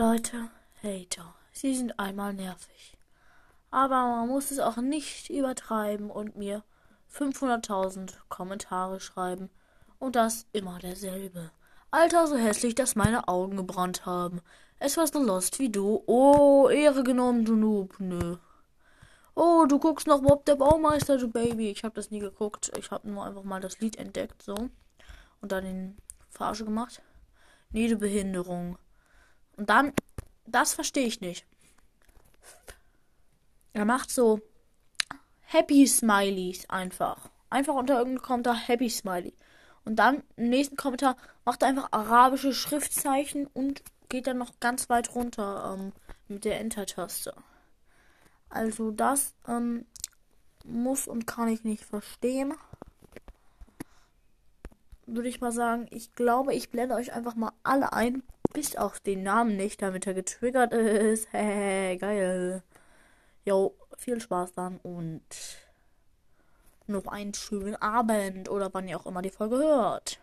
Leute, Hater, sie sind einmal nervig. Aber man muss es auch nicht übertreiben und mir 500.000 Kommentare schreiben. Und das immer derselbe. Alter, so hässlich, dass meine Augen gebrannt haben. Es war so lost wie du. Oh, Ehre genommen, du Noob. Nö. Oh, du guckst noch Bob der Baumeister, du Baby. Ich habe das nie geguckt. Ich habe nur einfach mal das Lied entdeckt, so. Und dann den Verarsche gemacht. Nee, du Behinderung. Und dann, das verstehe ich nicht. Er macht so Happy Smileys einfach. Einfach unter irgendeinem Kommentar Happy Smiley. Und dann im nächsten Kommentar macht er einfach arabische Schriftzeichen und geht dann noch ganz weit runter ähm, mit der Enter-Taste. Also das ähm, muss und kann ich nicht verstehen. Würde ich mal sagen, ich glaube, ich blende euch einfach mal alle ein, bis auf den Namen nicht, damit er getriggert ist. Hey, geil. Jo, viel Spaß dann und noch einen schönen Abend oder wann ihr auch immer die Folge hört.